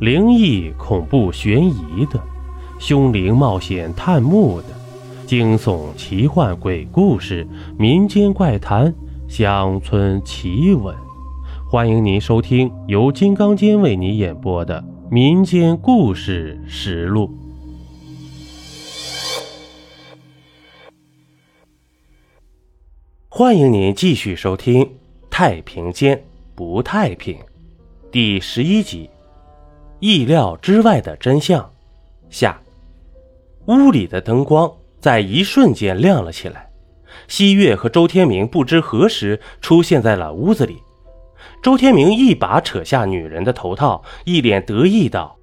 灵异、恐怖、悬疑的，凶灵冒险探墓的，惊悚、奇幻、鬼故事、民间怪谈、乡村奇闻，欢迎您收听由金刚间为你演播的《民间故事实录》。欢迎您继续收听《太平间不太平》第十一集。意料之外的真相。下，屋里的灯光在一瞬间亮了起来。西月和周天明不知何时出现在了屋子里。周天明一把扯下女人的头套，一脸得意道：“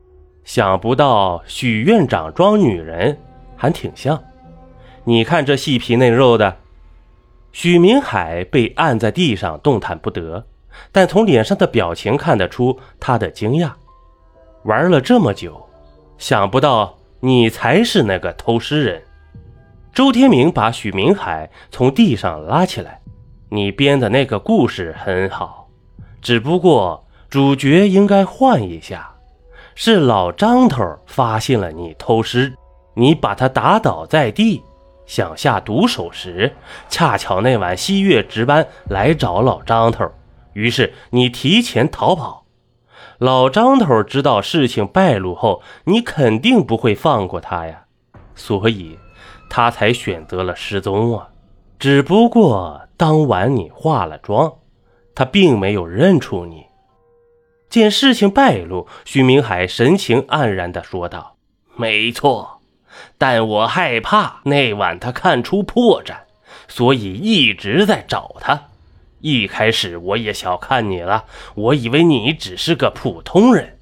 想不到许院长装女人还挺像。你看这细皮嫩肉的。”许明海被按在地上，动弹不得，但从脸上的表情看得出他的惊讶。玩了这么久，想不到你才是那个偷尸人。周天明把许明海从地上拉起来，你编的那个故事很好，只不过主角应该换一下。是老张头发现了你偷尸，你把他打倒在地，想下毒手时，恰巧那晚西月值班来找老张头，于是你提前逃跑。老张头知道事情败露后，你肯定不会放过他呀，所以，他才选择了失踪啊。只不过当晚你化了妆，他并没有认出你。见事情败露，徐明海神情黯然地说道：“没错，但我害怕那晚他看出破绽，所以一直在找他。”一开始我也小看你了，我以为你只是个普通人，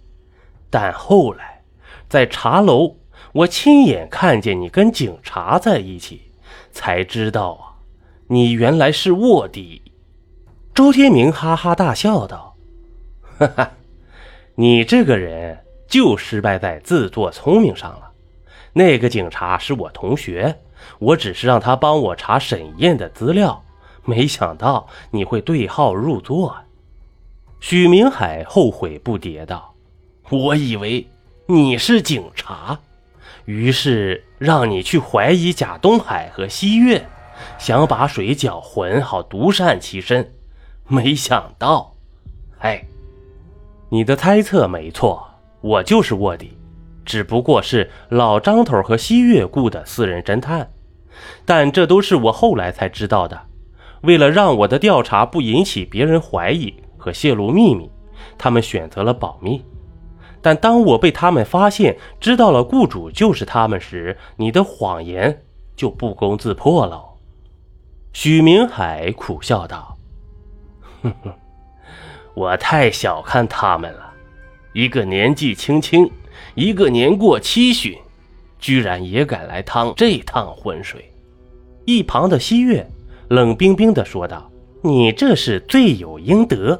但后来在茶楼，我亲眼看见你跟警察在一起，才知道啊，你原来是卧底。周天明哈哈大笑道：“ 哈哈，你这个人就失败在自作聪明上了。那个警察是我同学，我只是让他帮我查沈燕的资料。”没想到你会对号入座，许明海后悔不迭道：“我以为你是警察，于是让你去怀疑贾东海和西月，想把水搅浑，好独善其身。没想到，哎，你的猜测没错，我就是卧底，只不过是老张头和西月雇的私人侦探，但这都是我后来才知道的。”为了让我的调查不引起别人怀疑和泄露秘密，他们选择了保密。但当我被他们发现，知道了雇主就是他们时，你的谎言就不攻自破了。许明海苦笑道：“哼哼，我太小看他们了。一个年纪轻轻，一个年过七旬，居然也敢来趟这趟浑水。”一旁的西月。冷冰冰地说道：“你这是罪有应得。”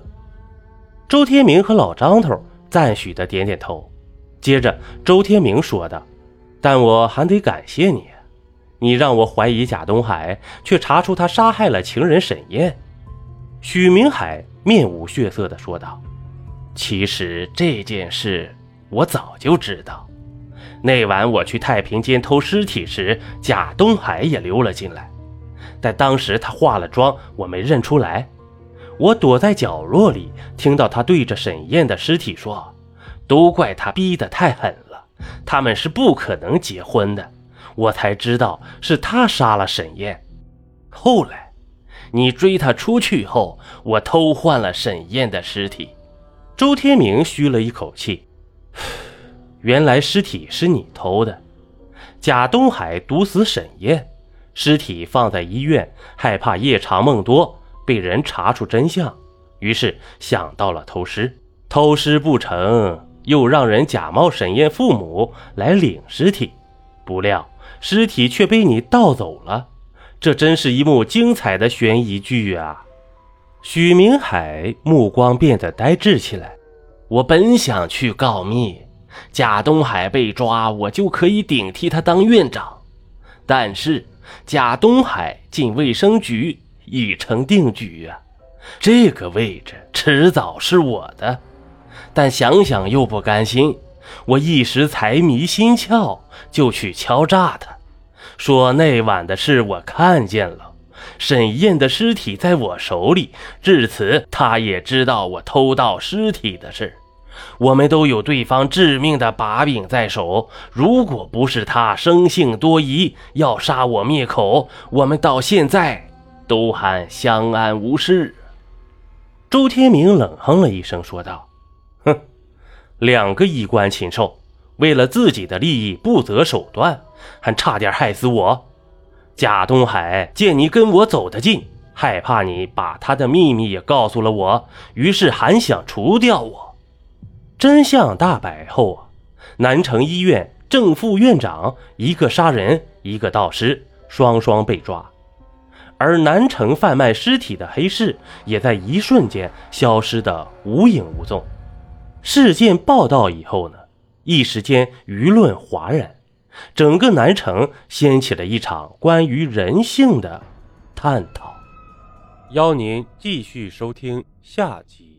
周天明和老张头赞许的点点头。接着，周天明说道：“但我还得感谢你，你让我怀疑贾东海，却查出他杀害了情人沈燕。”许明海面无血色地说道：“其实这件事我早就知道。那晚我去太平间偷尸体时，贾东海也溜了进来。”但当时他化了妆，我没认出来。我躲在角落里，听到他对着沈燕的尸体说：“都怪他逼得太狠了，他们是不可能结婚的。”我才知道是他杀了沈燕。后来，你追他出去后，我偷换了沈燕的尸体。周天明吁了一口气：“原来尸体是你偷的。”贾东海毒死沈燕。尸体放在医院，害怕夜长梦多被人查出真相，于是想到了偷尸。偷尸不成，又让人假冒沈燕父母来领尸体，不料尸体却被你盗走了。这真是一幕精彩的悬疑剧啊！许明海目光变得呆滞起来。我本想去告密，贾东海被抓，我就可以顶替他当院长，但是。贾东海进卫生局已成定局啊！这个位置迟早是我的。但想想又不甘心。我一时财迷心窍，就去敲诈他，说那晚的事我看见了，沈燕的尸体在我手里，至此他也知道我偷盗尸体的事。我们都有对方致命的把柄在手，如果不是他生性多疑，要杀我灭口，我们到现在都还相安无事。周天明冷哼了一声，说道：“哼，两个衣冠禽兽，为了自己的利益不择手段，还差点害死我。贾东海见你跟我走得近，害怕你把他的秘密也告诉了我，于是还想除掉我。”真相大白后啊，南城医院正副院长一个杀人，一个盗尸，双双被抓，而南城贩卖尸体的黑市也在一瞬间消失的无影无踪。事件报道以后呢，一时间舆论哗然，整个南城掀起了一场关于人性的探讨。邀您继续收听下集。